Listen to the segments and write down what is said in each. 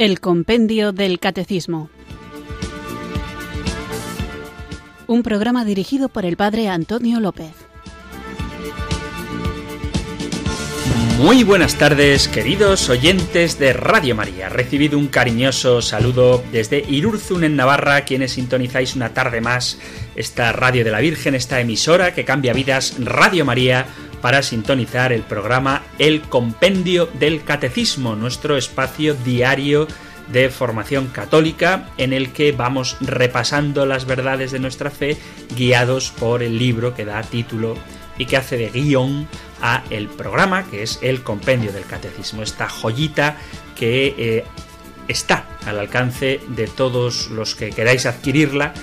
El Compendio del Catecismo. Un programa dirigido por el Padre Antonio López. Muy buenas tardes, queridos oyentes de Radio María. Recibido un cariñoso saludo desde Irurzun en Navarra, quienes sintonizáis una tarde más esta Radio de la Virgen, esta emisora que cambia vidas, Radio María para sintonizar el programa El Compendio del Catecismo, nuestro espacio diario de formación católica en el que vamos repasando las verdades de nuestra fe guiados por el libro que da título y que hace de guion a el programa que es el Compendio del Catecismo, esta joyita que eh, está al alcance de todos los que queráis adquirirla.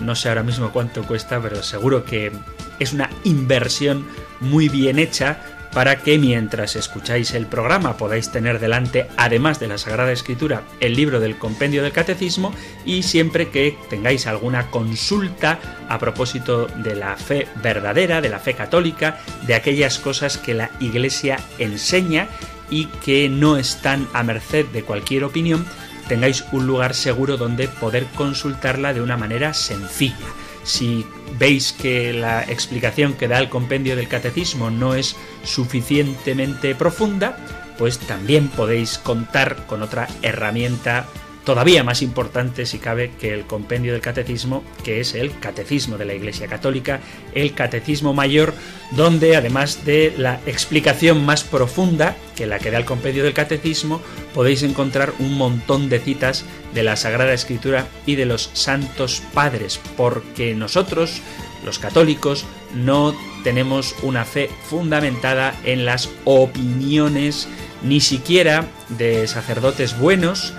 No sé ahora mismo cuánto cuesta, pero seguro que es una inversión muy bien hecha para que mientras escucháis el programa podáis tener delante, además de la Sagrada Escritura, el libro del Compendio del Catecismo y siempre que tengáis alguna consulta a propósito de la fe verdadera, de la fe católica, de aquellas cosas que la Iglesia enseña y que no están a merced de cualquier opinión, tengáis un lugar seguro donde poder consultarla de una manera sencilla. Si veis que la explicación que da el compendio del catecismo no es suficientemente profunda, pues también podéis contar con otra herramienta todavía más importante si cabe que el compendio del catecismo, que es el catecismo de la Iglesia Católica, el catecismo mayor, donde además de la explicación más profunda que la que da el compendio del catecismo, podéis encontrar un montón de citas de la Sagrada Escritura y de los santos padres, porque nosotros, los católicos, no tenemos una fe fundamentada en las opiniones ni siquiera de sacerdotes buenos,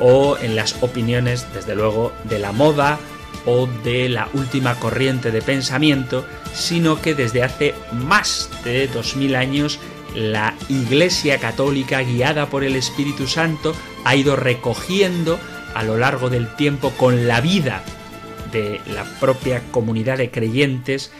o en las opiniones, desde luego, de la moda o de la última corriente de pensamiento, sino que desde hace más de 2000 años la Iglesia Católica, guiada por el Espíritu Santo, ha ido recogiendo a lo largo del tiempo con la vida de la propia comunidad de creyentes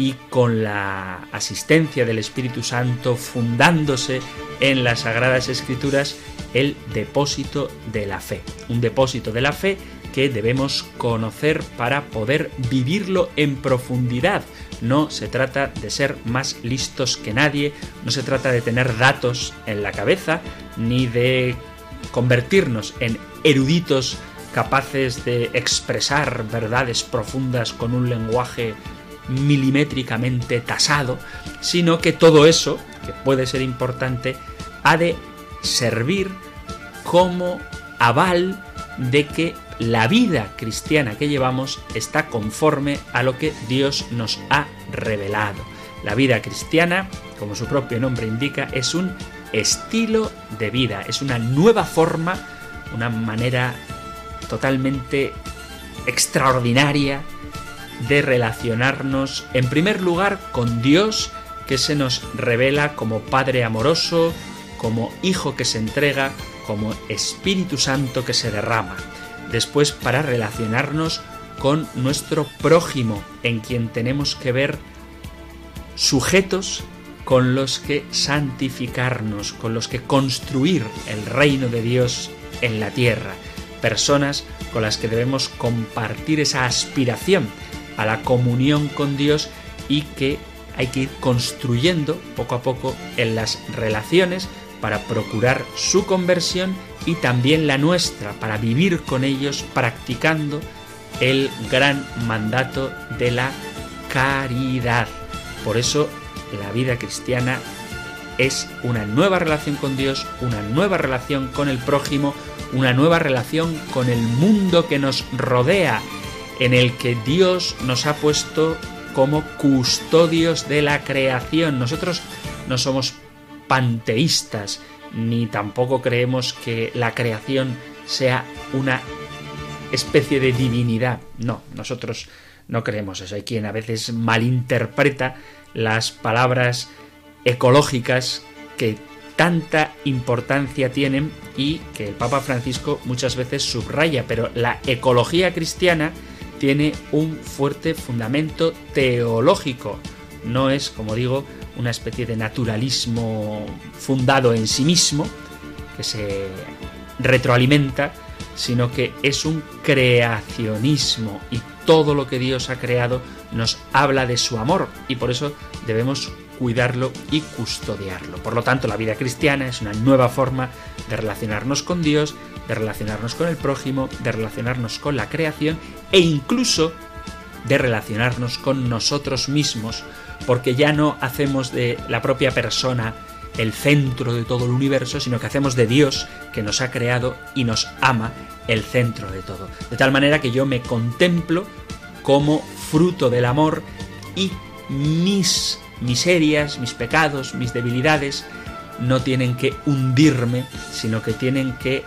y con la asistencia del Espíritu Santo fundándose en las Sagradas Escrituras el depósito de la fe. Un depósito de la fe que debemos conocer para poder vivirlo en profundidad. No se trata de ser más listos que nadie, no se trata de tener datos en la cabeza, ni de convertirnos en eruditos capaces de expresar verdades profundas con un lenguaje milimétricamente tasado, sino que todo eso, que puede ser importante, ha de servir como aval de que la vida cristiana que llevamos está conforme a lo que Dios nos ha revelado. La vida cristiana, como su propio nombre indica, es un estilo de vida, es una nueva forma, una manera totalmente extraordinaria de relacionarnos en primer lugar con Dios que se nos revela como Padre amoroso, como Hijo que se entrega, como Espíritu Santo que se derrama. Después para relacionarnos con nuestro prójimo, en quien tenemos que ver sujetos con los que santificarnos, con los que construir el reino de Dios en la tierra, personas con las que debemos compartir esa aspiración a la comunión con Dios y que hay que ir construyendo poco a poco en las relaciones para procurar su conversión y también la nuestra, para vivir con ellos practicando el gran mandato de la caridad. Por eso la vida cristiana es una nueva relación con Dios, una nueva relación con el prójimo, una nueva relación con el mundo que nos rodea, en el que Dios nos ha puesto como custodios de la creación. Nosotros no somos panteístas, ni tampoco creemos que la creación sea una especie de divinidad. No, nosotros no creemos eso. Hay quien a veces malinterpreta las palabras ecológicas que tanta importancia tienen y que el Papa Francisco muchas veces subraya, pero la ecología cristiana tiene un fuerte fundamento teológico. No es, como digo, una especie de naturalismo fundado en sí mismo, que se retroalimenta, sino que es un creacionismo y todo lo que Dios ha creado nos habla de su amor y por eso debemos cuidarlo y custodiarlo. Por lo tanto, la vida cristiana es una nueva forma de relacionarnos con Dios, de relacionarnos con el prójimo, de relacionarnos con la creación e incluso de relacionarnos con nosotros mismos, porque ya no hacemos de la propia persona el centro de todo el universo, sino que hacemos de Dios, que nos ha creado y nos ama, el centro de todo. De tal manera que yo me contemplo como fruto del amor y mis miserias, mis pecados, mis debilidades, no tienen que hundirme, sino que tienen que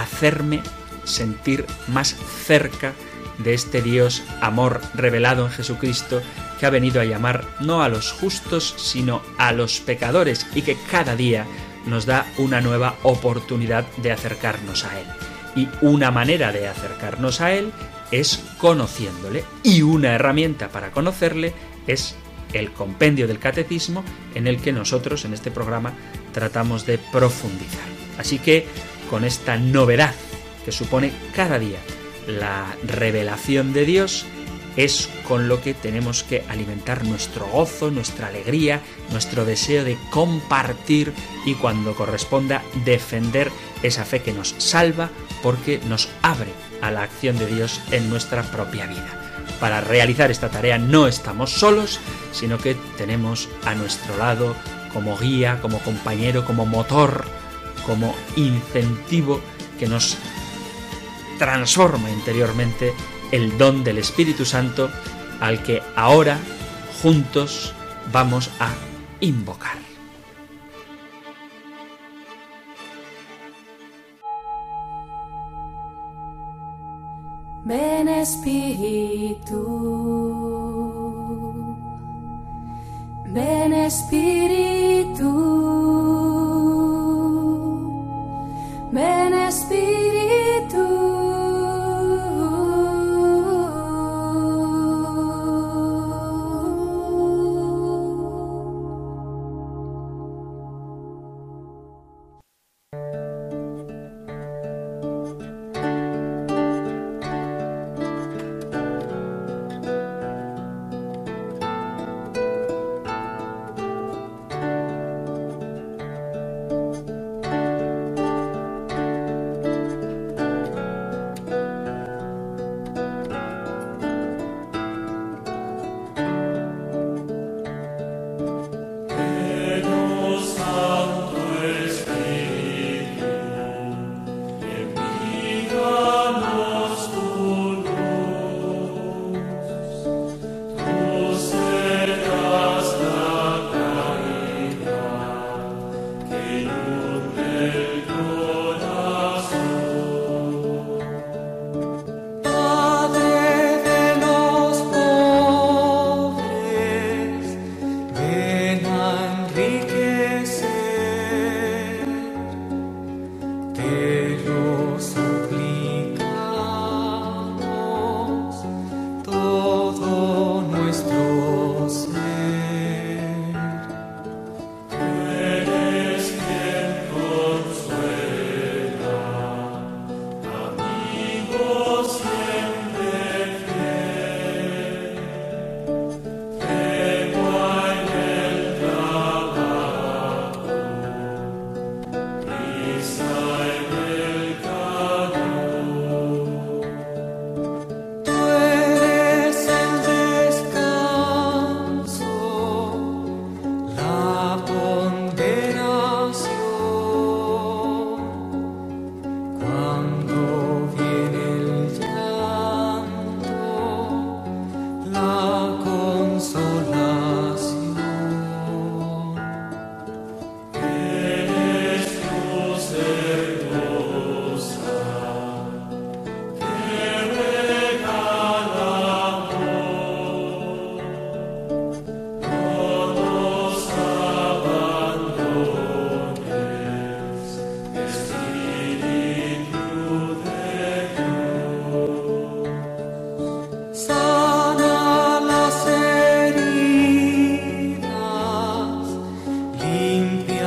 hacerme sentir más cerca de este Dios amor revelado en Jesucristo que ha venido a llamar no a los justos, sino a los pecadores y que cada día nos da una nueva oportunidad de acercarnos a Él. Y una manera de acercarnos a Él es conociéndole y una herramienta para conocerle es el compendio del catecismo en el que nosotros en este programa tratamos de profundizar. Así que con esta novedad que supone cada día la revelación de Dios, es con lo que tenemos que alimentar nuestro gozo, nuestra alegría, nuestro deseo de compartir y cuando corresponda defender esa fe que nos salva porque nos abre a la acción de Dios en nuestra propia vida. Para realizar esta tarea no estamos solos, sino que tenemos a nuestro lado como guía, como compañero, como motor, como incentivo que nos transforma interiormente el don del Espíritu Santo al que ahora juntos vamos a invocar. Ven Espíritu, ven Espíritu, ven Espíritu.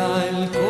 al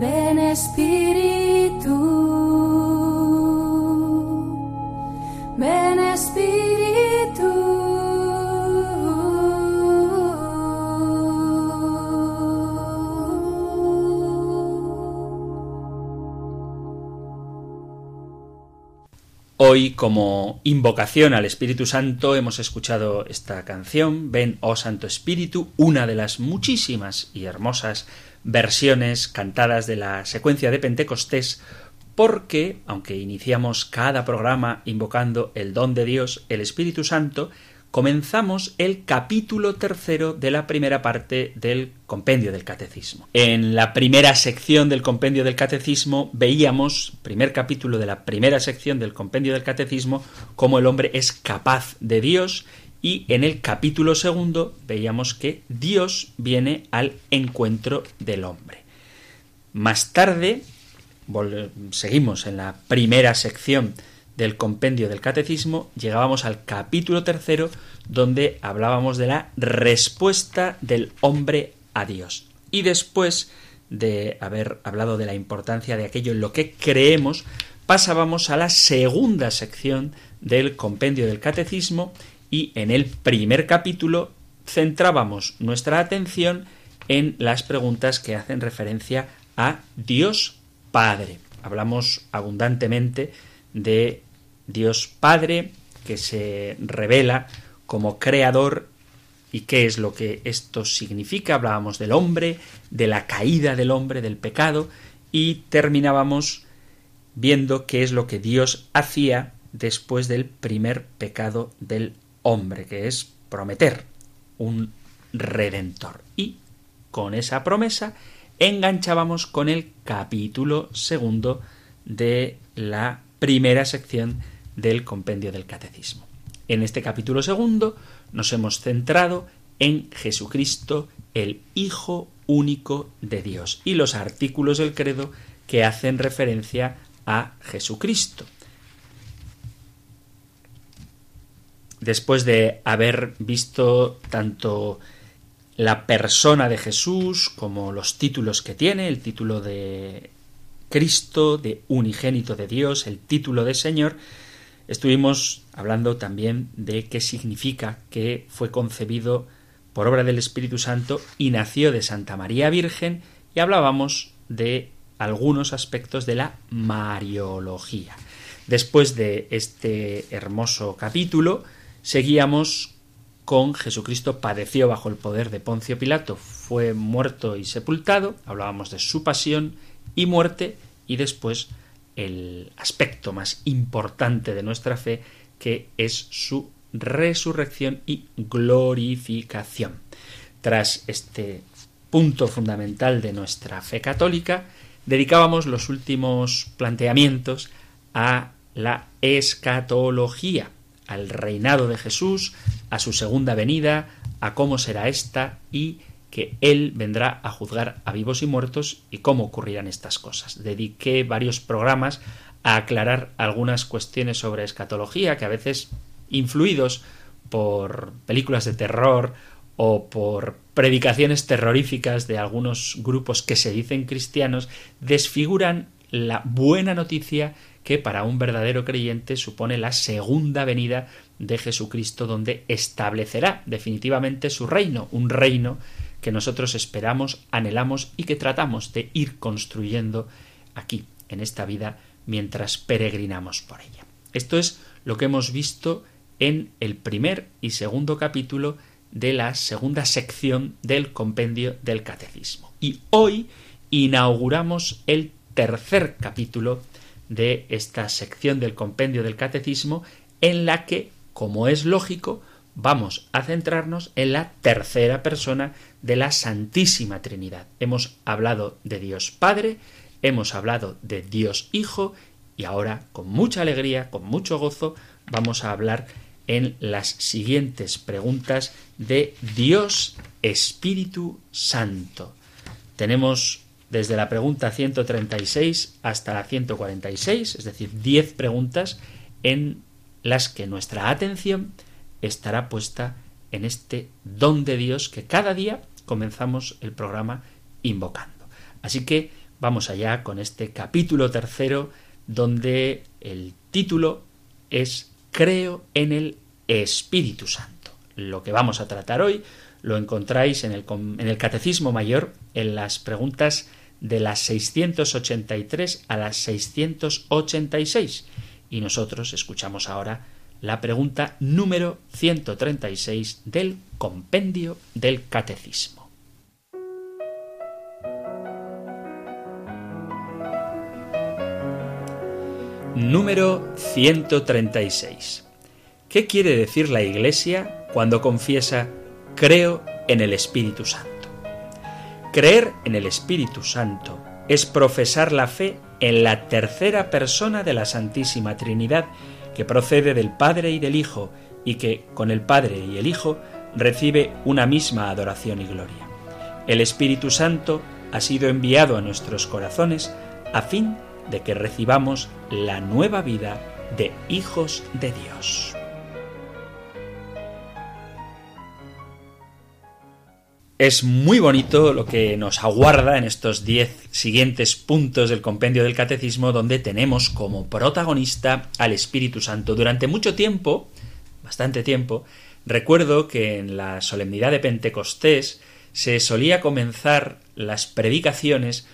ven Espíritu, Hoy, como invocación al Espíritu Santo, hemos escuchado esta canción, Ven, oh Santo Espíritu, una de las muchísimas y hermosas versiones cantadas de la secuencia de Pentecostés, porque, aunque iniciamos cada programa invocando el don de Dios, el Espíritu Santo, comenzamos el capítulo tercero de la primera parte del compendio del catecismo. En la primera sección del compendio del catecismo veíamos, primer capítulo de la primera sección del compendio del catecismo, cómo el hombre es capaz de Dios y en el capítulo segundo veíamos que Dios viene al encuentro del hombre. Más tarde, seguimos en la primera sección del compendio del catecismo, llegábamos al capítulo tercero, donde hablábamos de la respuesta del hombre a Dios. Y después de haber hablado de la importancia de aquello en lo que creemos, pasábamos a la segunda sección del compendio del catecismo y en el primer capítulo centrábamos nuestra atención en las preguntas que hacen referencia a Dios Padre. Hablamos abundantemente de Dios Padre que se revela como creador y qué es lo que esto significa. Hablábamos del hombre, de la caída del hombre, del pecado y terminábamos viendo qué es lo que Dios hacía después del primer pecado del hombre, que es prometer un redentor. Y con esa promesa enganchábamos con el capítulo segundo de la primera sección del compendio del catecismo. En este capítulo segundo nos hemos centrado en Jesucristo, el Hijo único de Dios, y los artículos del credo que hacen referencia a Jesucristo. Después de haber visto tanto la persona de Jesús como los títulos que tiene, el título de Cristo, de unigénito de Dios, el título de Señor, Estuvimos hablando también de qué significa que fue concebido por obra del Espíritu Santo y nació de Santa María Virgen y hablábamos de algunos aspectos de la Mariología. Después de este hermoso capítulo, seguíamos con Jesucristo padeció bajo el poder de Poncio Pilato, fue muerto y sepultado, hablábamos de su pasión y muerte y después el aspecto más importante de nuestra fe, que es su resurrección y glorificación. Tras este punto fundamental de nuestra fe católica, dedicábamos los últimos planteamientos a la escatología, al reinado de Jesús, a su segunda venida, a cómo será esta y que Él vendrá a juzgar a vivos y muertos y cómo ocurrirán estas cosas. Dediqué varios programas a aclarar algunas cuestiones sobre escatología que a veces, influidos por películas de terror o por predicaciones terroríficas de algunos grupos que se dicen cristianos, desfiguran la buena noticia que para un verdadero creyente supone la segunda venida de Jesucristo donde establecerá definitivamente su reino, un reino que nosotros esperamos, anhelamos y que tratamos de ir construyendo aquí, en esta vida, mientras peregrinamos por ella. Esto es lo que hemos visto en el primer y segundo capítulo de la segunda sección del compendio del catecismo. Y hoy inauguramos el tercer capítulo de esta sección del compendio del catecismo en la que, como es lógico, vamos a centrarnos en la tercera persona de la Santísima Trinidad. Hemos hablado de Dios Padre, hemos hablado de Dios Hijo y ahora, con mucha alegría, con mucho gozo, vamos a hablar en las siguientes preguntas de Dios Espíritu Santo. Tenemos desde la pregunta 136 hasta la 146, es decir, 10 preguntas en las que nuestra atención estará puesta en este don de Dios que cada día comenzamos el programa invocando. Así que vamos allá con este capítulo tercero donde el título es Creo en el Espíritu Santo. Lo que vamos a tratar hoy lo encontráis en el, Catecismo Mayor en las preguntas de las 683 a las 686 y nosotros escuchamos ahora la pregunta número 136 del compendio del catecismo. Número 136. ¿Qué quiere decir la Iglesia cuando confiesa creo en el Espíritu Santo? Creer en el Espíritu Santo es profesar la fe en la tercera persona de la Santísima Trinidad, que procede del Padre y del Hijo, y que, con el Padre y el Hijo, recibe una misma adoración y gloria. El Espíritu Santo ha sido enviado a nuestros corazones a fin de que recibamos la nueva vida de hijos de Dios. Es muy bonito lo que nos aguarda en estos diez siguientes puntos del compendio del catecismo donde tenemos como protagonista al Espíritu Santo. Durante mucho tiempo, bastante tiempo, recuerdo que en la solemnidad de Pentecostés se solía comenzar las predicaciones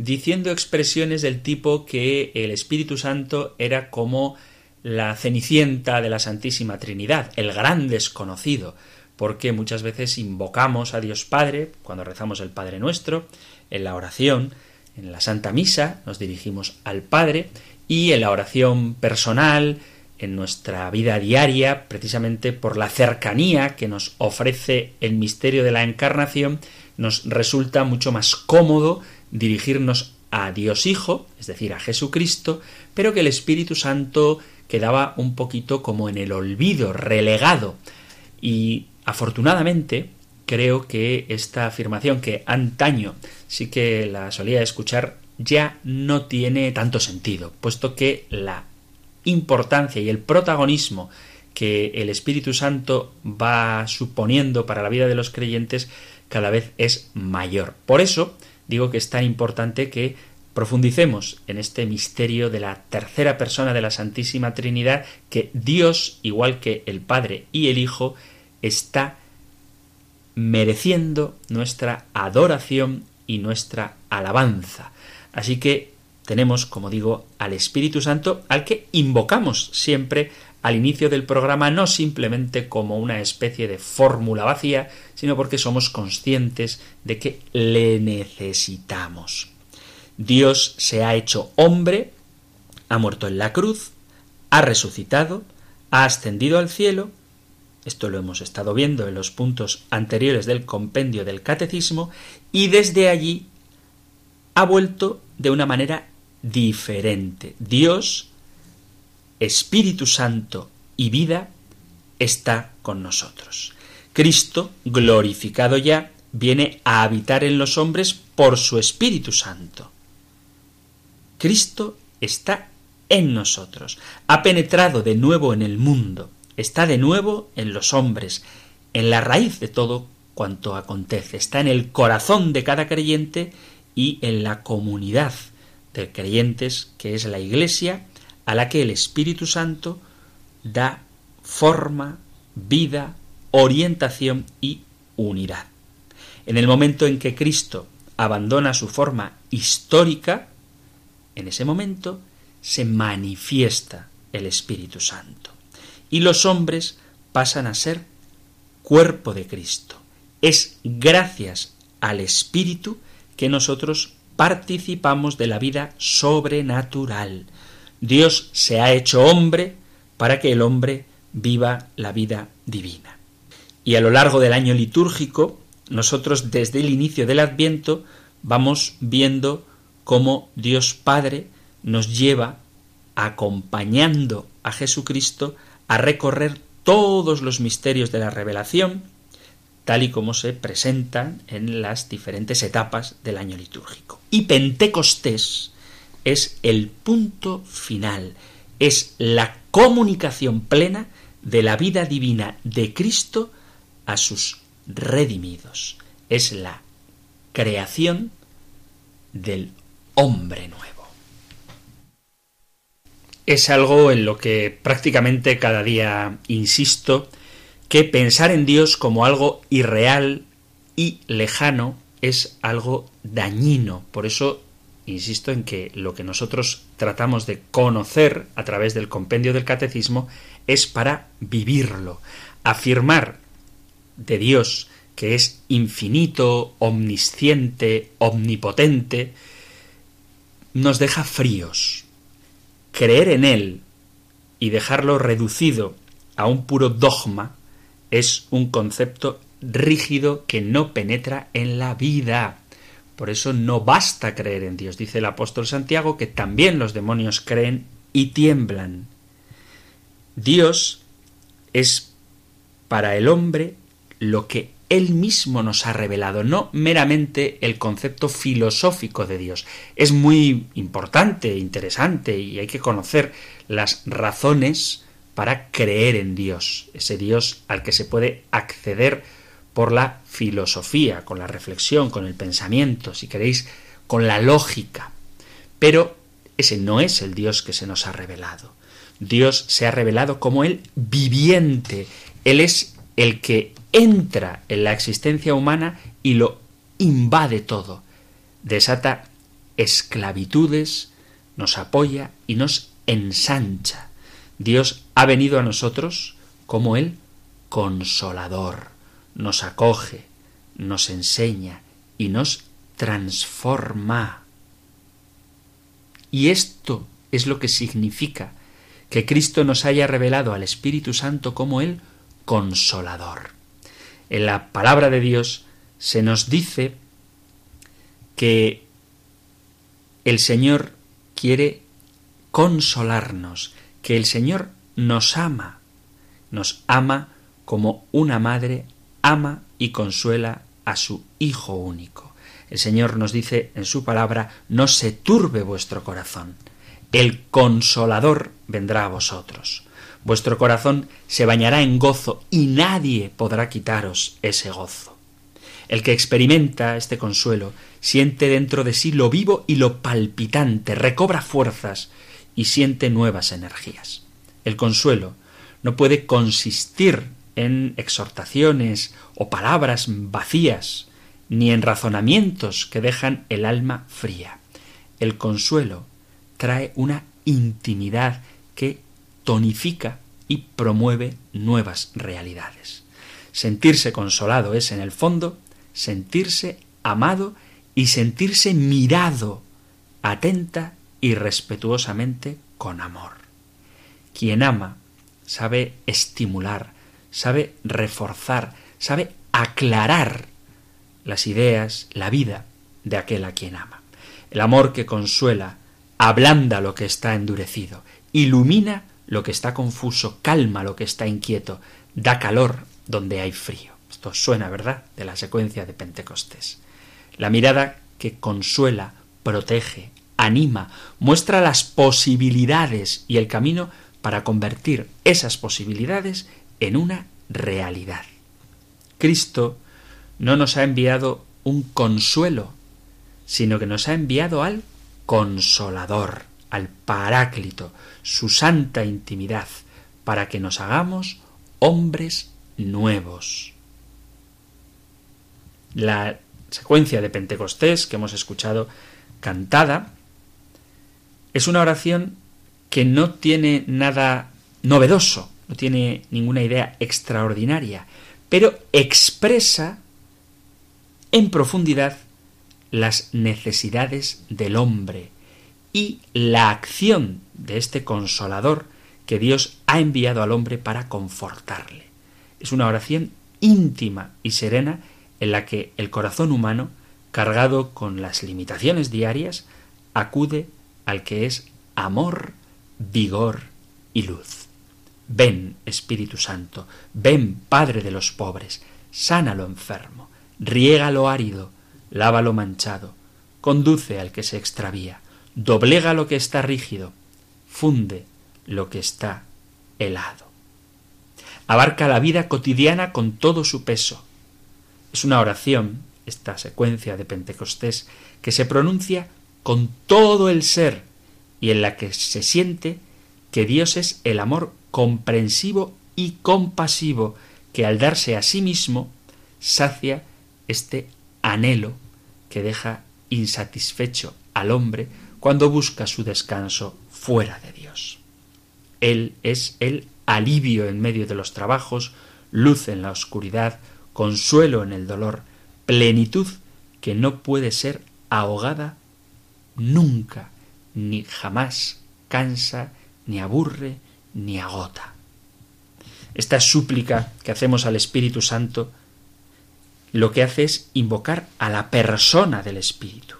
diciendo expresiones del tipo que el Espíritu Santo era como la cenicienta de la Santísima Trinidad, el gran desconocido, porque muchas veces invocamos a Dios Padre cuando rezamos el Padre Nuestro, en la oración, en la Santa Misa nos dirigimos al Padre y en la oración personal, en nuestra vida diaria, precisamente por la cercanía que nos ofrece el misterio de la encarnación, nos resulta mucho más cómodo dirigirnos a Dios Hijo, es decir, a Jesucristo, pero que el Espíritu Santo quedaba un poquito como en el olvido, relegado. Y Afortunadamente, creo que esta afirmación que antaño sí que la solía escuchar ya no tiene tanto sentido, puesto que la importancia y el protagonismo que el Espíritu Santo va suponiendo para la vida de los creyentes cada vez es mayor. Por eso digo que es tan importante que profundicemos en este misterio de la tercera persona de la Santísima Trinidad que Dios, igual que el Padre y el Hijo, está mereciendo nuestra adoración y nuestra alabanza. Así que tenemos, como digo, al Espíritu Santo al que invocamos siempre al inicio del programa, no simplemente como una especie de fórmula vacía, sino porque somos conscientes de que le necesitamos. Dios se ha hecho hombre, ha muerto en la cruz, ha resucitado, ha ascendido al cielo esto lo hemos estado viendo en los puntos anteriores del compendio del catecismo y desde allí ha vuelto de una manera diferente. Dios, Espíritu Santo y vida está con nosotros. Cristo, glorificado ya, viene a habitar en los hombres por su Espíritu Santo. Cristo está en nosotros, ha penetrado de nuevo en el mundo, está de nuevo en los hombres, en la raíz de todo cuanto acontece, está en el corazón de cada creyente y en la comunidad de creyentes que es la Iglesia, a la que el Espíritu Santo da forma, vida, orientación y unidad. En el momento en que Cristo abandona su forma histórica, en ese momento se manifiesta el Espíritu Santo y los hombres pasan a ser cuerpo de Cristo. Es gracias al Espíritu que nosotros participamos de la vida sobrenatural. Dios se ha hecho hombre para que el hombre viva la vida divina. Y a lo largo del año litúrgico, nosotros desde el inicio del Adviento vamos viendo cómo Dios Padre nos lleva acompañando a Jesucristo a recorrer todos los misterios de la revelación, tal y como se presentan en las diferentes etapas del año litúrgico. Y Pentecostés es el punto final, es la comunicación plena de la vida divina de Cristo a sus redimidos. Es la creación del hombre nuevo. Es algo en lo que prácticamente cada día insisto, que pensar en Dios como algo irreal y lejano es algo dañino. Por eso insisto en que lo que nosotros tratamos de conocer a través del compendio del catecismo es para vivirlo. Afirmar de Dios que es infinito, omnisciente, omnipotente, nos deja fríos. Creer en Él y dejarlo reducido a un puro dogma es un concepto rígido que no penetra en la vida. Por eso no basta creer en Dios. Dice el apóstol Santiago que también los demonios creen y tiemblan. Dios es para el hombre lo que él mismo nos ha revelado, no meramente el concepto filosófico de Dios. Es muy importante, interesante y hay que conocer las razones para creer en Dios, ese Dios al que se puede acceder por la filosofía, con la reflexión, con el pensamiento, si queréis, con la lógica. Pero ese no es el Dios que se nos ha revelado. Dios se ha revelado como el viviente. Él es el que entra en la existencia humana y lo invade todo. Desata esclavitudes, nos apoya y nos ensancha. Dios ha venido a nosotros como el consolador nos acoge, nos enseña y nos transforma. Y esto es lo que significa que Cristo nos haya revelado al Espíritu Santo como el consolador. En la palabra de Dios se nos dice que el Señor quiere consolarnos, que el Señor nos ama, nos ama como una madre ama y consuela a su Hijo único. El Señor nos dice en su palabra, no se turbe vuestro corazón. El consolador vendrá a vosotros. Vuestro corazón se bañará en gozo y nadie podrá quitaros ese gozo. El que experimenta este consuelo siente dentro de sí lo vivo y lo palpitante, recobra fuerzas y siente nuevas energías. El consuelo no puede consistir en exhortaciones o palabras vacías, ni en razonamientos que dejan el alma fría. El consuelo trae una intimidad que tonifica y promueve nuevas realidades. Sentirse consolado es, en el fondo, sentirse amado y sentirse mirado atenta y respetuosamente con amor. Quien ama sabe estimular, sabe reforzar, sabe aclarar las ideas, la vida de aquel a quien ama. El amor que consuela, ablanda lo que está endurecido, ilumina lo que está confuso, calma lo que está inquieto, da calor donde hay frío. Esto suena, ¿verdad?, de la secuencia de Pentecostés. La mirada que consuela, protege, anima, muestra las posibilidades y el camino para convertir esas posibilidades en una realidad. Cristo no nos ha enviado un consuelo, sino que nos ha enviado al consolador, al paráclito, su santa intimidad, para que nos hagamos hombres nuevos. La secuencia de Pentecostés que hemos escuchado cantada es una oración que no tiene nada novedoso, no tiene ninguna idea extraordinaria, pero expresa en profundidad las necesidades del hombre y la acción de este consolador que Dios ha enviado al hombre para confortarle. Es una oración íntima y serena en la que el corazón humano, cargado con las limitaciones diarias, acude al que es amor, vigor y luz. Ven, Espíritu Santo, ven, Padre de los pobres, sana lo enfermo, riega lo árido, lava lo manchado, conduce al que se extravía, doblega lo que está rígido, funde lo que está helado. Abarca la vida cotidiana con todo su peso. Es una oración, esta secuencia de Pentecostés, que se pronuncia con todo el ser y en la que se siente que Dios es el amor comprensivo y compasivo que al darse a sí mismo sacia este anhelo que deja insatisfecho al hombre cuando busca su descanso fuera de Dios. Él es el alivio en medio de los trabajos, luz en la oscuridad, consuelo en el dolor, plenitud que no puede ser ahogada nunca, ni jamás cansa, ni aburre, ni agota. Esta súplica que hacemos al Espíritu Santo lo que hace es invocar a la persona del Espíritu.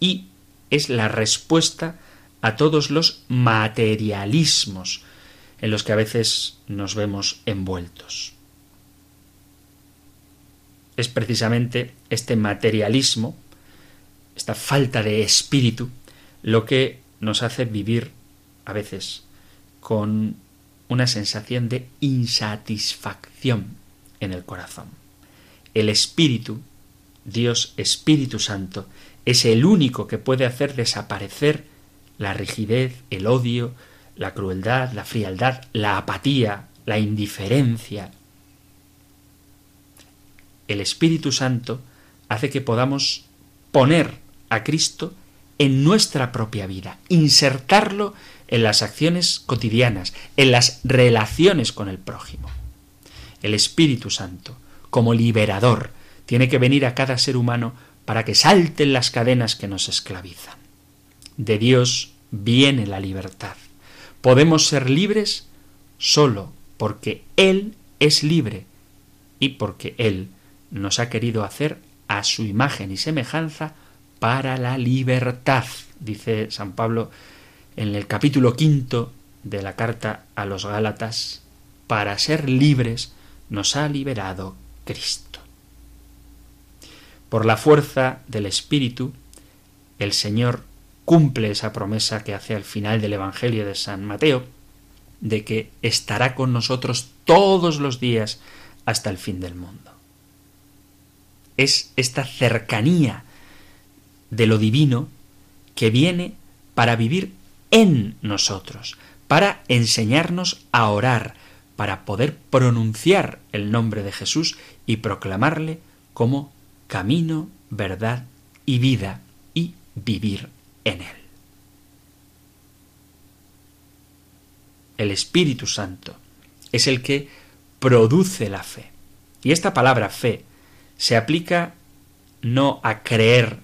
Y es la respuesta a todos los materialismos en los que a veces nos vemos envueltos. Es precisamente este materialismo, esta falta de espíritu, lo que nos hace vivir a veces con una sensación de insatisfacción en el corazón. El Espíritu, Dios Espíritu Santo, es el único que puede hacer desaparecer la rigidez, el odio, la crueldad, la frialdad, la apatía, la indiferencia. El Espíritu Santo hace que podamos poner a Cristo en nuestra propia vida, insertarlo en las acciones cotidianas, en las relaciones con el prójimo. El Espíritu Santo, como liberador, tiene que venir a cada ser humano para que salten las cadenas que nos esclavizan. De Dios viene la libertad. Podemos ser libres solo porque Él es libre y porque Él nos ha querido hacer a su imagen y semejanza para la libertad, dice San Pablo en el capítulo quinto de la carta a los Gálatas, para ser libres nos ha liberado Cristo. Por la fuerza del Espíritu, el Señor cumple esa promesa que hace al final del Evangelio de San Mateo, de que estará con nosotros todos los días hasta el fin del mundo. Es esta cercanía de lo divino que viene para vivir en nosotros, para enseñarnos a orar, para poder pronunciar el nombre de Jesús y proclamarle como camino, verdad y vida y vivir en él. El Espíritu Santo es el que produce la fe. Y esta palabra fe se aplica no a creer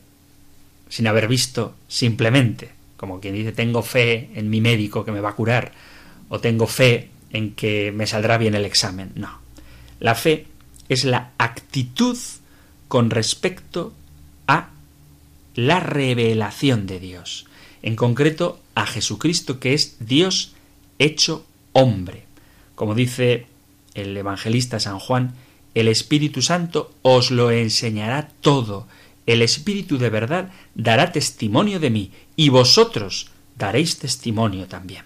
sin haber visto simplemente, como quien dice tengo fe en mi médico que me va a curar, o tengo fe en que me saldrá bien el examen. No. La fe es la actitud con respecto a la revelación de Dios, en concreto a Jesucristo que es Dios hecho hombre. Como dice el evangelista San Juan, el Espíritu Santo os lo enseñará todo el Espíritu de verdad dará testimonio de mí, y vosotros daréis testimonio también.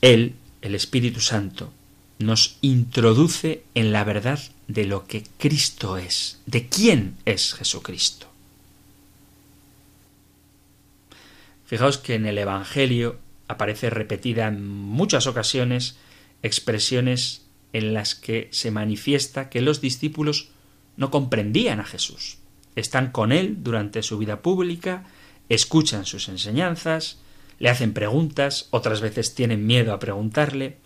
Él, el Espíritu Santo, nos introduce en la verdad de lo que Cristo es, de quién es Jesucristo. Fijaos que en el Evangelio aparece repetida en muchas ocasiones expresiones en las que se manifiesta que los discípulos no comprendían a Jesús están con él durante su vida pública, escuchan sus enseñanzas, le hacen preguntas, otras veces tienen miedo a preguntarle,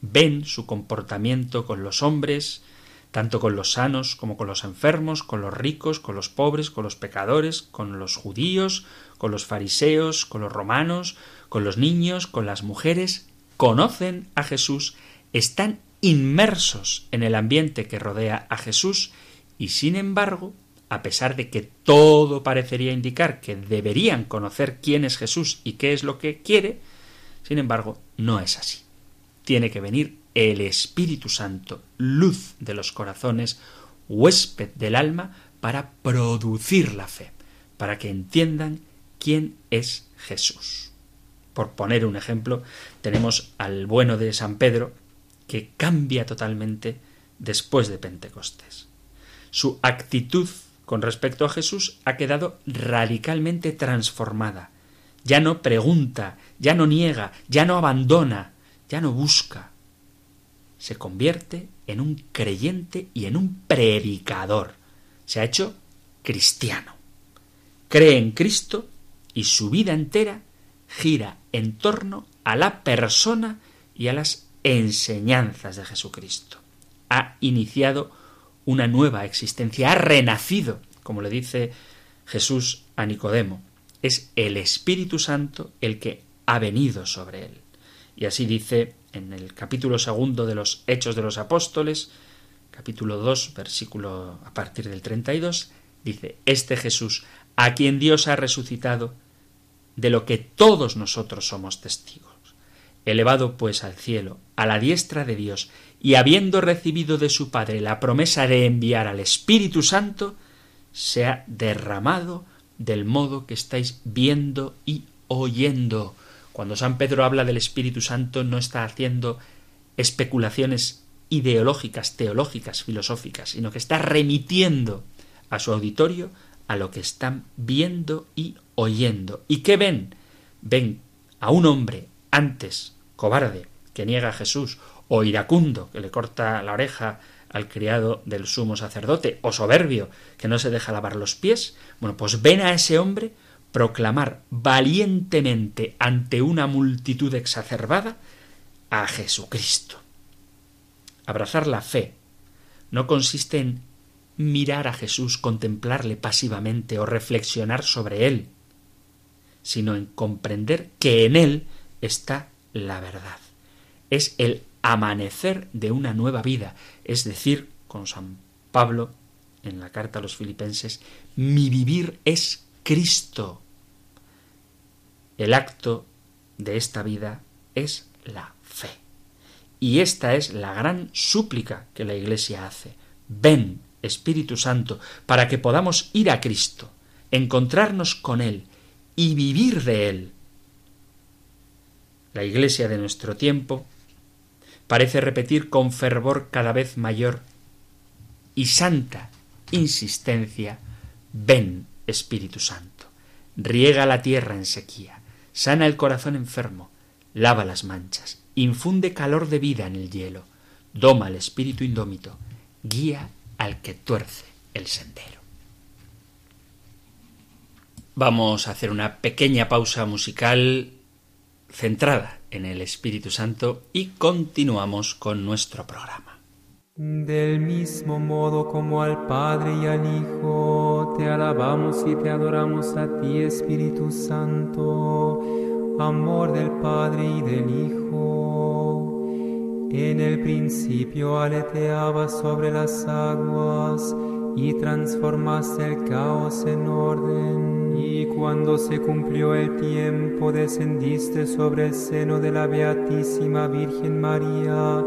ven su comportamiento con los hombres, tanto con los sanos como con los enfermos, con los ricos, con los pobres, con los pecadores, con los judíos, con los fariseos, con los romanos, con los niños, con las mujeres, conocen a Jesús, están inmersos en el ambiente que rodea a Jesús y sin embargo, a pesar de que todo parecería indicar que deberían conocer quién es Jesús y qué es lo que quiere, sin embargo, no es así. Tiene que venir el Espíritu Santo, luz de los corazones, huésped del alma, para producir la fe, para que entiendan quién es Jesús. Por poner un ejemplo, tenemos al bueno de San Pedro, que cambia totalmente después de Pentecostés. Su actitud con respecto a Jesús ha quedado radicalmente transformada. Ya no pregunta, ya no niega, ya no abandona, ya no busca. Se convierte en un creyente y en un predicador. Se ha hecho cristiano. Cree en Cristo y su vida entera gira en torno a la persona y a las enseñanzas de Jesucristo. Ha iniciado una nueva existencia, ha renacido, como le dice Jesús a Nicodemo. Es el Espíritu Santo el que ha venido sobre él. Y así dice en el capítulo segundo de los Hechos de los Apóstoles, capítulo 2, versículo a partir del 32, dice, Este Jesús, a quien Dios ha resucitado, de lo que todos nosotros somos testigos elevado pues al cielo, a la diestra de Dios, y habiendo recibido de su Padre la promesa de enviar al Espíritu Santo, se ha derramado del modo que estáis viendo y oyendo. Cuando San Pedro habla del Espíritu Santo no está haciendo especulaciones ideológicas, teológicas, filosóficas, sino que está remitiendo a su auditorio a lo que están viendo y oyendo. ¿Y qué ven? Ven a un hombre antes cobarde que niega a Jesús, o iracundo que le corta la oreja al criado del sumo sacerdote, o soberbio que no se deja lavar los pies, bueno, pues ven a ese hombre proclamar valientemente ante una multitud exacerbada a Jesucristo. Abrazar la fe no consiste en mirar a Jesús, contemplarle pasivamente o reflexionar sobre él, sino en comprender que en él está la verdad. Es el amanecer de una nueva vida, es decir, con San Pablo en la carta a los filipenses, mi vivir es Cristo. El acto de esta vida es la fe. Y esta es la gran súplica que la Iglesia hace. Ven, Espíritu Santo, para que podamos ir a Cristo, encontrarnos con Él y vivir de Él, la Iglesia de nuestro tiempo parece repetir con fervor cada vez mayor y santa insistencia Ven, Espíritu Santo, riega la tierra en sequía, sana el corazón enfermo, lava las manchas, infunde calor de vida en el hielo, doma el espíritu indómito, guía al que tuerce el sendero. Vamos a hacer una pequeña pausa musical centrada en el Espíritu Santo y continuamos con nuestro programa. Del mismo modo como al Padre y al Hijo, te alabamos y te adoramos a ti, Espíritu Santo, amor del Padre y del Hijo. En el principio aleteaba sobre las aguas y transformaste el caos en orden. Y cuando se cumplió el tiempo, descendiste sobre el seno de la Beatísima Virgen María,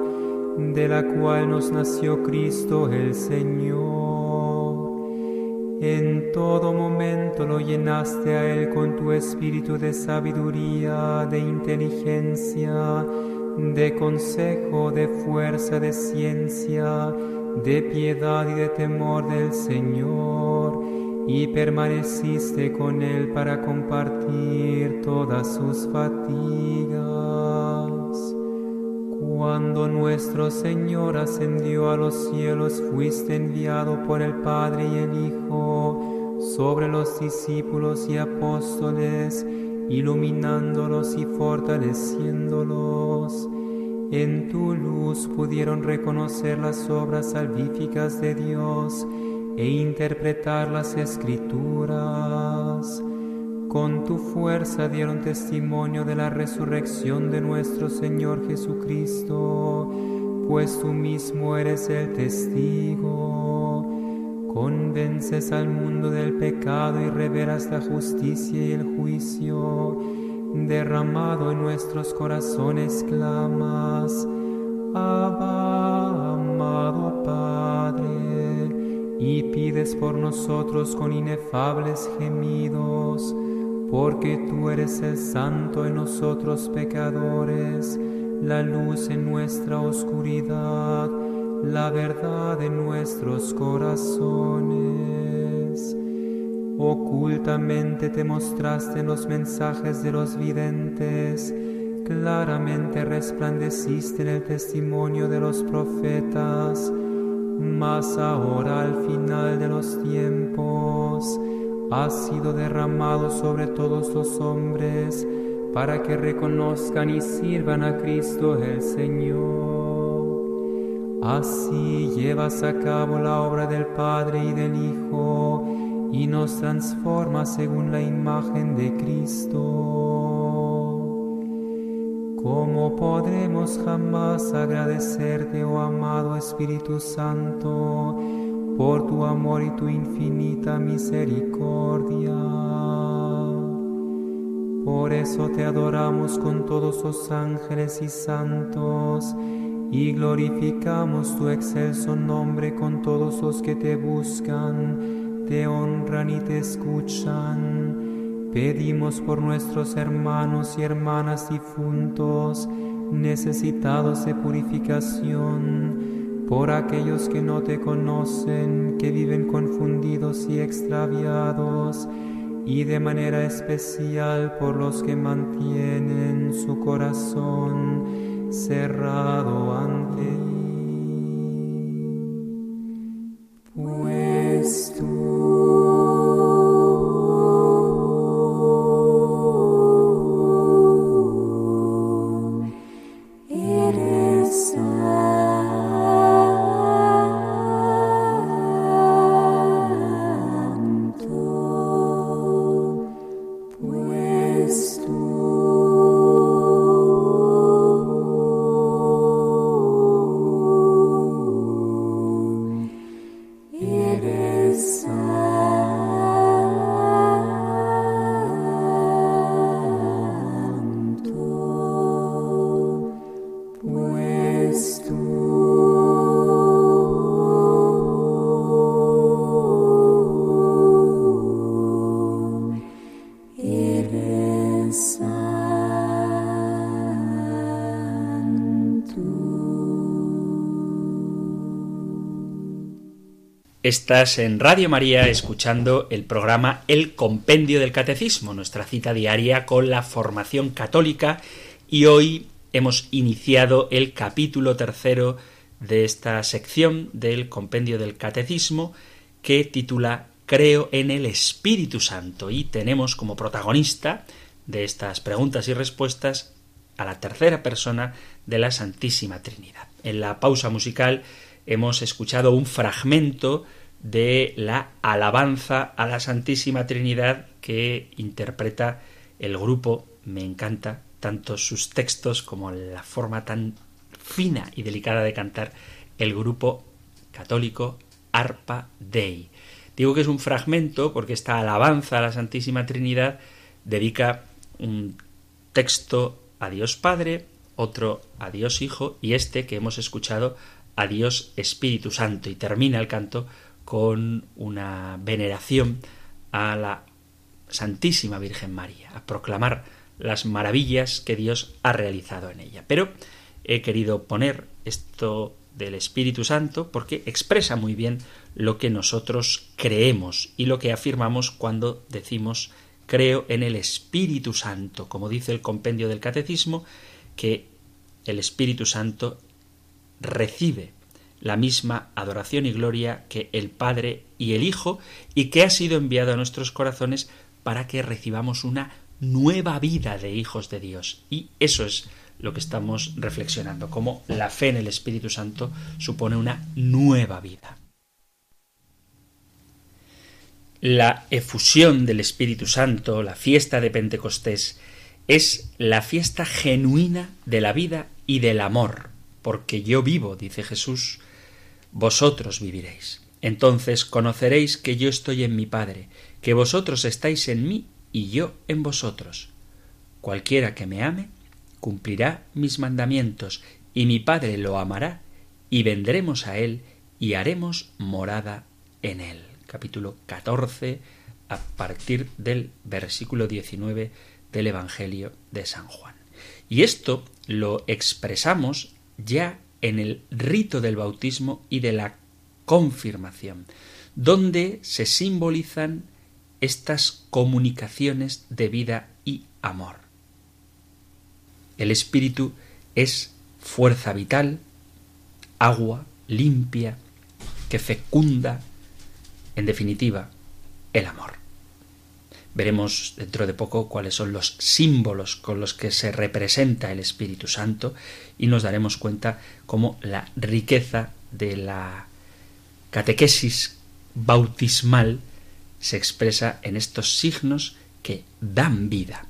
de la cual nos nació Cristo el Señor. En todo momento lo llenaste a Él con tu espíritu de sabiduría, de inteligencia, de consejo, de fuerza, de ciencia, de piedad y de temor del Señor, y permaneciste con Él para compartir todas sus fatigas. Cuando nuestro Señor ascendió a los cielos, fuiste enviado por el Padre y el Hijo sobre los discípulos y apóstoles, iluminándolos y fortaleciéndolos En tu luz pudieron reconocer las obras salvíficas de Dios e interpretar las escrituras. Con tu fuerza dieron testimonio de la resurrección de nuestro Señor Jesucristo, pues tú mismo eres el testigo. Convences al mundo del pecado y reveras la justicia y el juicio. Derramado en nuestros corazones clamas, amado Padre, y pides por nosotros con inefables gemidos porque tú eres el santo en nosotros pecadores, la luz en nuestra oscuridad, la verdad en nuestros corazones. Ocultamente te mostraste en los mensajes de los videntes, claramente resplandeciste en el testimonio de los profetas, mas ahora al final de los tiempos, ha sido derramado sobre todos los hombres para que reconozcan y sirvan a Cristo el Señor. Así llevas a cabo la obra del Padre y del Hijo y nos transforma según la imagen de Cristo. ¿Cómo podremos jamás agradecerte, oh amado Espíritu Santo? por tu amor y tu infinita misericordia. Por eso te adoramos con todos los ángeles y santos y glorificamos tu excelso nombre con todos los que te buscan, te honran y te escuchan. Pedimos por nuestros hermanos y hermanas difuntos, necesitados de purificación, por aquellos que no te conocen, que viven confundidos y extraviados, y de manera especial por los que mantienen su corazón cerrado ante Estás en Radio María escuchando el programa El Compendio del Catecismo, nuestra cita diaria con la formación católica y hoy hemos iniciado el capítulo tercero de esta sección del Compendio del Catecismo que titula Creo en el Espíritu Santo y tenemos como protagonista de estas preguntas y respuestas a la tercera persona de la Santísima Trinidad. En la pausa musical hemos escuchado un fragmento de la alabanza a la Santísima Trinidad que interpreta el grupo. Me encanta tanto sus textos como la forma tan fina y delicada de cantar el grupo católico Arpa Dei. Digo que es un fragmento porque esta alabanza a la Santísima Trinidad dedica un texto a Dios Padre, otro a Dios Hijo y este que hemos escuchado a Dios Espíritu Santo y termina el canto con una veneración a la Santísima Virgen María, a proclamar las maravillas que Dios ha realizado en ella. Pero he querido poner esto del Espíritu Santo porque expresa muy bien lo que nosotros creemos y lo que afirmamos cuando decimos creo en el Espíritu Santo, como dice el compendio del Catecismo, que el Espíritu Santo recibe la misma adoración y gloria que el Padre y el Hijo y que ha sido enviado a nuestros corazones para que recibamos una nueva vida de hijos de Dios. Y eso es lo que estamos reflexionando, cómo la fe en el Espíritu Santo supone una nueva vida. La efusión del Espíritu Santo, la fiesta de Pentecostés, es la fiesta genuina de la vida y del amor, porque yo vivo, dice Jesús, vosotros viviréis. Entonces conoceréis que yo estoy en mi Padre, que vosotros estáis en mí y yo en vosotros. Cualquiera que me ame, cumplirá mis mandamientos, y mi Padre lo amará, y vendremos a él y haremos morada en él. Capítulo 14, a partir del versículo 19 del Evangelio de San Juan. Y esto lo expresamos ya en el rito del bautismo y de la confirmación, donde se simbolizan estas comunicaciones de vida y amor. El espíritu es fuerza vital, agua limpia, que fecunda, en definitiva, el amor. Veremos dentro de poco cuáles son los símbolos con los que se representa el Espíritu Santo y nos daremos cuenta cómo la riqueza de la catequesis bautismal se expresa en estos signos que dan vida.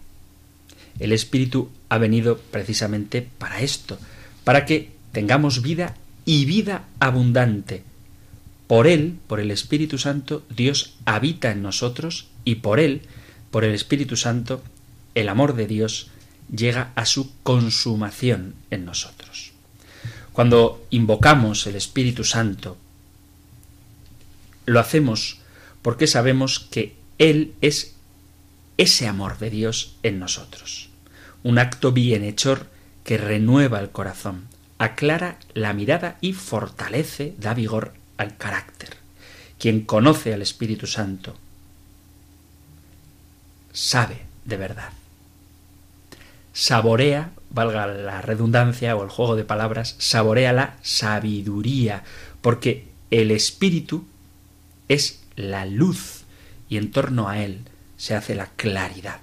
El Espíritu ha venido precisamente para esto, para que tengamos vida y vida abundante. Por Él, por el Espíritu Santo, Dios habita en nosotros y por Él, por el Espíritu Santo, el amor de Dios llega a su consumación en nosotros. Cuando invocamos el Espíritu Santo, lo hacemos porque sabemos que Él es ese amor de Dios en nosotros. Un acto bienhechor que renueva el corazón, aclara la mirada y fortalece, da vigor al carácter. Quien conoce al Espíritu Santo sabe de verdad. Saborea, valga la redundancia o el juego de palabras, saborea la sabiduría, porque el Espíritu es la luz y en torno a él se hace la claridad.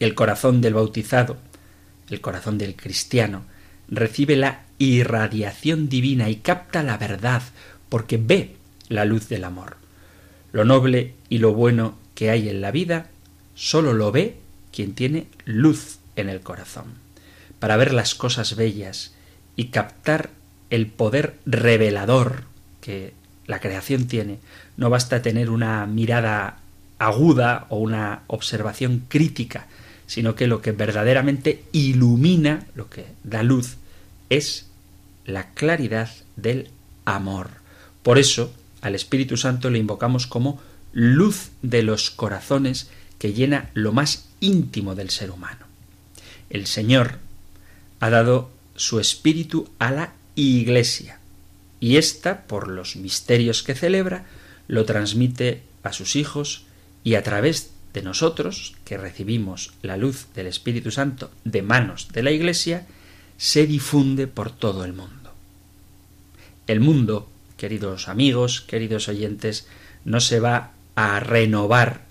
El corazón del bautizado, el corazón del cristiano, recibe la irradiación divina y capta la verdad porque ve la luz del amor. Lo noble y lo bueno que hay en la vida sólo lo ve quien tiene luz en el corazón. Para ver las cosas bellas y captar el poder revelador que la creación tiene, no basta tener una mirada aguda o una observación crítica, sino que lo que verdaderamente ilumina, lo que da luz, es la claridad del amor. Por eso, al Espíritu Santo le invocamos como luz de los corazones que llena lo más íntimo del ser humano. El Señor ha dado su espíritu a la Iglesia, y ésta, por los misterios que celebra, lo transmite a sus hijos y a través de nosotros, que recibimos la luz del Espíritu Santo de manos de la Iglesia, se difunde por todo el mundo. El mundo, queridos amigos, queridos oyentes, no se va a renovar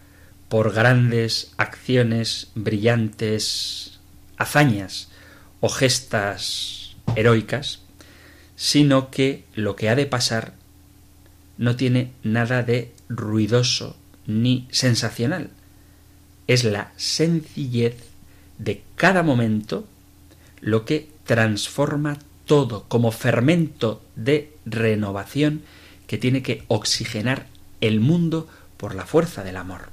por grandes acciones, brillantes hazañas o gestas heroicas, sino que lo que ha de pasar no tiene nada de ruidoso ni sensacional. Es la sencillez de cada momento lo que transforma todo como fermento de renovación que tiene que oxigenar el mundo por la fuerza del amor.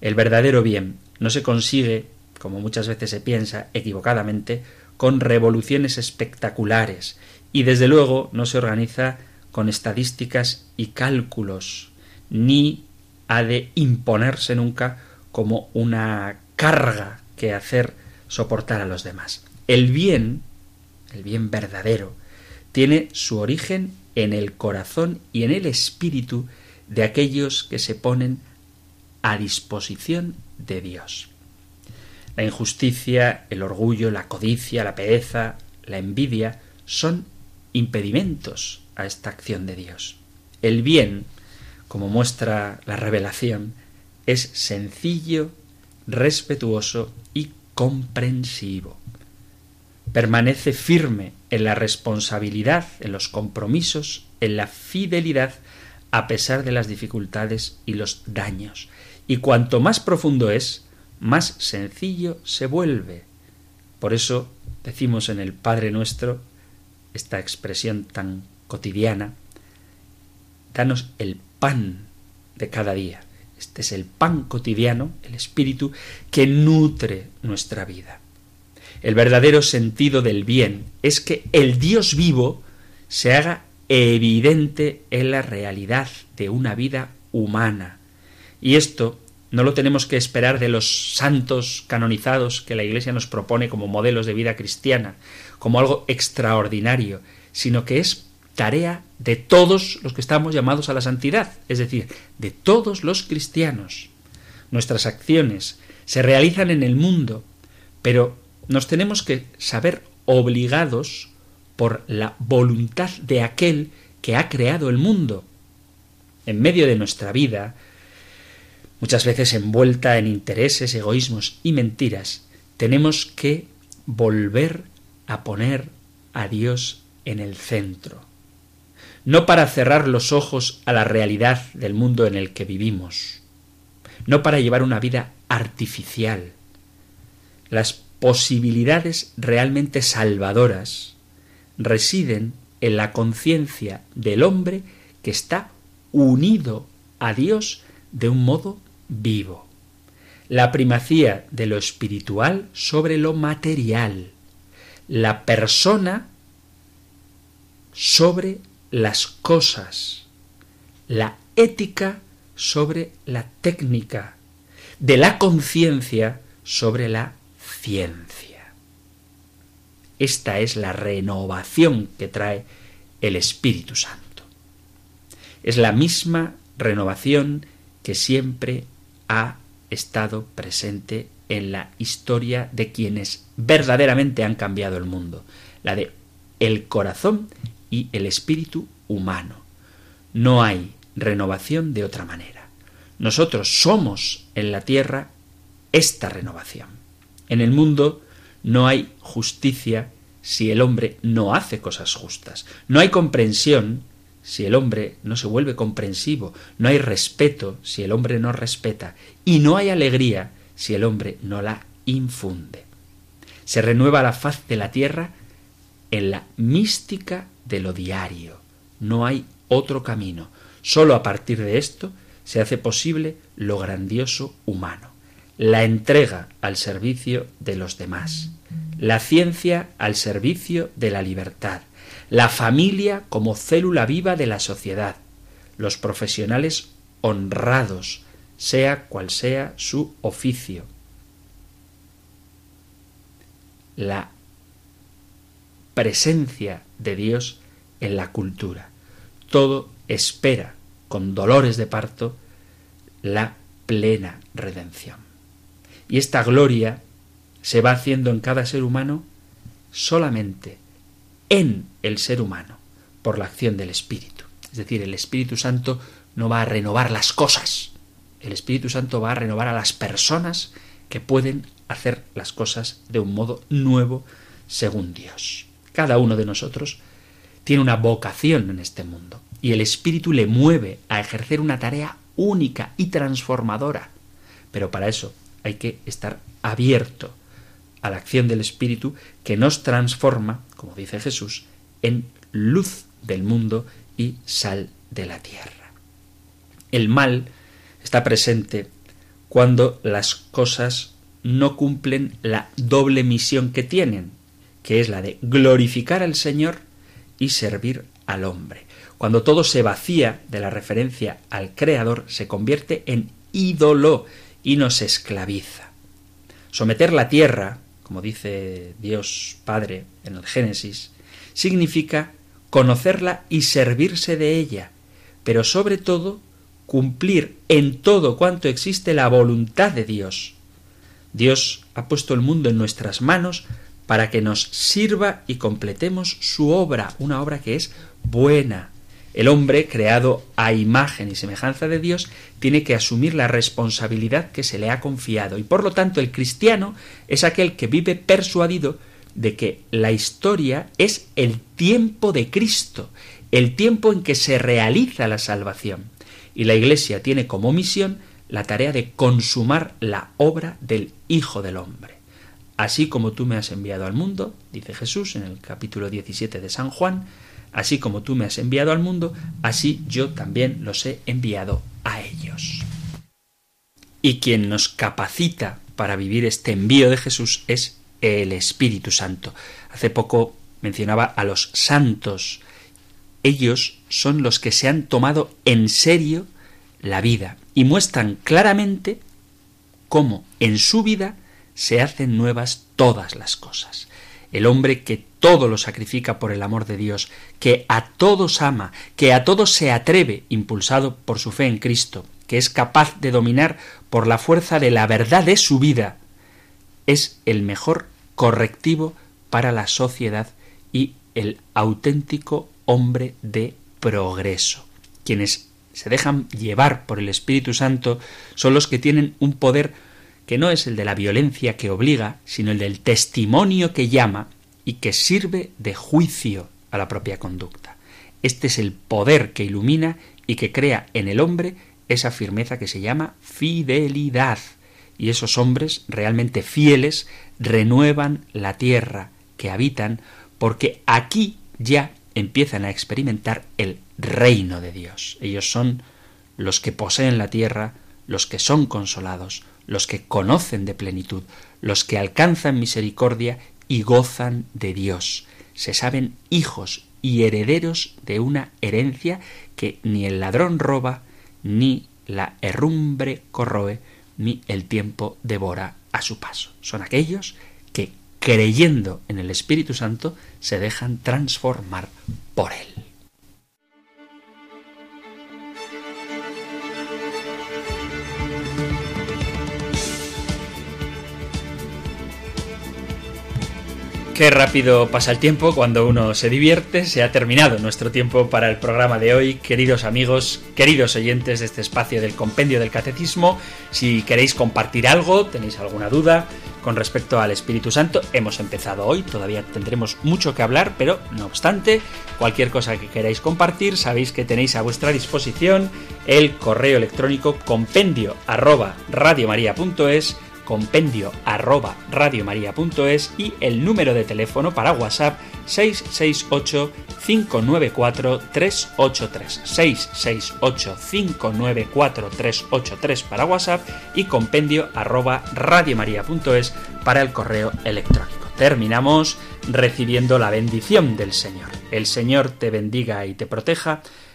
El verdadero bien no se consigue, como muchas veces se piensa equivocadamente, con revoluciones espectaculares y desde luego no se organiza con estadísticas y cálculos, ni ha de imponerse nunca como una carga que hacer soportar a los demás. El bien, el bien verdadero, tiene su origen en el corazón y en el espíritu de aquellos que se ponen a disposición de Dios. La injusticia, el orgullo, la codicia, la pereza, la envidia son impedimentos a esta acción de Dios. El bien, como muestra la revelación, es sencillo, respetuoso y comprensivo. permanece firme en la responsabilidad, en los compromisos, en la fidelidad, a pesar de las dificultades y los daños. Y cuanto más profundo es, más sencillo se vuelve. Por eso decimos en el Padre nuestro esta expresión tan cotidiana, danos el pan de cada día. Este es el pan cotidiano, el espíritu, que nutre nuestra vida. El verdadero sentido del bien es que el Dios vivo se haga evidente en la realidad de una vida humana. Y esto no lo tenemos que esperar de los santos canonizados que la Iglesia nos propone como modelos de vida cristiana, como algo extraordinario, sino que es tarea de todos los que estamos llamados a la santidad, es decir, de todos los cristianos. Nuestras acciones se realizan en el mundo, pero nos tenemos que saber obligados por la voluntad de aquel que ha creado el mundo. En medio de nuestra vida, muchas veces envuelta en intereses, egoísmos y mentiras, tenemos que volver a poner a Dios en el centro no para cerrar los ojos a la realidad del mundo en el que vivimos, no para llevar una vida artificial. Las posibilidades realmente salvadoras residen en la conciencia del hombre que está unido a Dios de un modo vivo. La primacía de lo espiritual sobre lo material. La persona sobre las cosas, la ética sobre la técnica, de la conciencia sobre la Esta es la renovación que trae el Espíritu Santo. Es la misma renovación que siempre ha estado presente en la historia de quienes verdaderamente han cambiado el mundo, la de el corazón y el espíritu humano. No hay renovación de otra manera. Nosotros somos en la tierra esta renovación. En el mundo no hay justicia si el hombre no hace cosas justas. No hay comprensión si el hombre no se vuelve comprensivo. No hay respeto si el hombre no respeta. Y no hay alegría si el hombre no la infunde. Se renueva la faz de la tierra en la mística de lo diario. No hay otro camino. Solo a partir de esto se hace posible lo grandioso humano, la entrega al servicio de los demás, la ciencia al servicio de la libertad, la familia como célula viva de la sociedad, los profesionales honrados, sea cual sea su oficio, la presencia de Dios en la cultura. Todo espera con dolores de parto la plena redención. Y esta gloria se va haciendo en cada ser humano solamente en el ser humano por la acción del Espíritu. Es decir, el Espíritu Santo no va a renovar las cosas, el Espíritu Santo va a renovar a las personas que pueden hacer las cosas de un modo nuevo según Dios. Cada uno de nosotros tiene una vocación en este mundo y el Espíritu le mueve a ejercer una tarea única y transformadora. Pero para eso hay que estar abierto a la acción del Espíritu que nos transforma, como dice Jesús, en luz del mundo y sal de la tierra. El mal está presente cuando las cosas no cumplen la doble misión que tienen, que es la de glorificar al Señor y servir al hombre. Cuando todo se vacía de la referencia al Creador, se convierte en ídolo y nos esclaviza. Someter la tierra, como dice Dios Padre en el Génesis, significa conocerla y servirse de ella, pero sobre todo cumplir en todo cuanto existe la voluntad de Dios. Dios ha puesto el mundo en nuestras manos para que nos sirva y completemos su obra, una obra que es buena. El hombre, creado a imagen y semejanza de Dios, tiene que asumir la responsabilidad que se le ha confiado y por lo tanto el cristiano es aquel que vive persuadido de que la historia es el tiempo de Cristo, el tiempo en que se realiza la salvación. Y la Iglesia tiene como misión la tarea de consumar la obra del Hijo del Hombre. Así como tú me has enviado al mundo, dice Jesús en el capítulo 17 de San Juan, así como tú me has enviado al mundo, así yo también los he enviado a ellos. Y quien nos capacita para vivir este envío de Jesús es el Espíritu Santo. Hace poco mencionaba a los santos. Ellos son los que se han tomado en serio la vida y muestran claramente cómo en su vida se hacen nuevas todas las cosas. El hombre que todo lo sacrifica por el amor de Dios, que a todos ama, que a todos se atreve, impulsado por su fe en Cristo, que es capaz de dominar por la fuerza de la verdad de su vida, es el mejor correctivo para la sociedad y el auténtico hombre de progreso. Quienes se dejan llevar por el Espíritu Santo son los que tienen un poder que no es el de la violencia que obliga, sino el del testimonio que llama y que sirve de juicio a la propia conducta. Este es el poder que ilumina y que crea en el hombre esa firmeza que se llama fidelidad. Y esos hombres realmente fieles renuevan la tierra que habitan porque aquí ya empiezan a experimentar el reino de Dios. Ellos son los que poseen la tierra, los que son consolados, los que conocen de plenitud, los que alcanzan misericordia y gozan de Dios. Se saben hijos y herederos de una herencia que ni el ladrón roba, ni la herrumbre corroe, ni el tiempo devora a su paso. Son aquellos que, creyendo en el Espíritu Santo, se dejan transformar por él. Qué rápido pasa el tiempo cuando uno se divierte. Se ha terminado nuestro tiempo para el programa de hoy. Queridos amigos, queridos oyentes de este espacio del Compendio del Catecismo, si queréis compartir algo, tenéis alguna duda con respecto al Espíritu Santo, hemos empezado hoy, todavía tendremos mucho que hablar, pero no obstante, cualquier cosa que queráis compartir, sabéis que tenéis a vuestra disposición el correo electrónico compendio arroba compendio arroba radiomaria.es y el número de teléfono para WhatsApp 668 594 383 668 594 383 para WhatsApp y compendio arroba radiomaria.es para el correo electrónico. Terminamos recibiendo la bendición del Señor. El Señor te bendiga y te proteja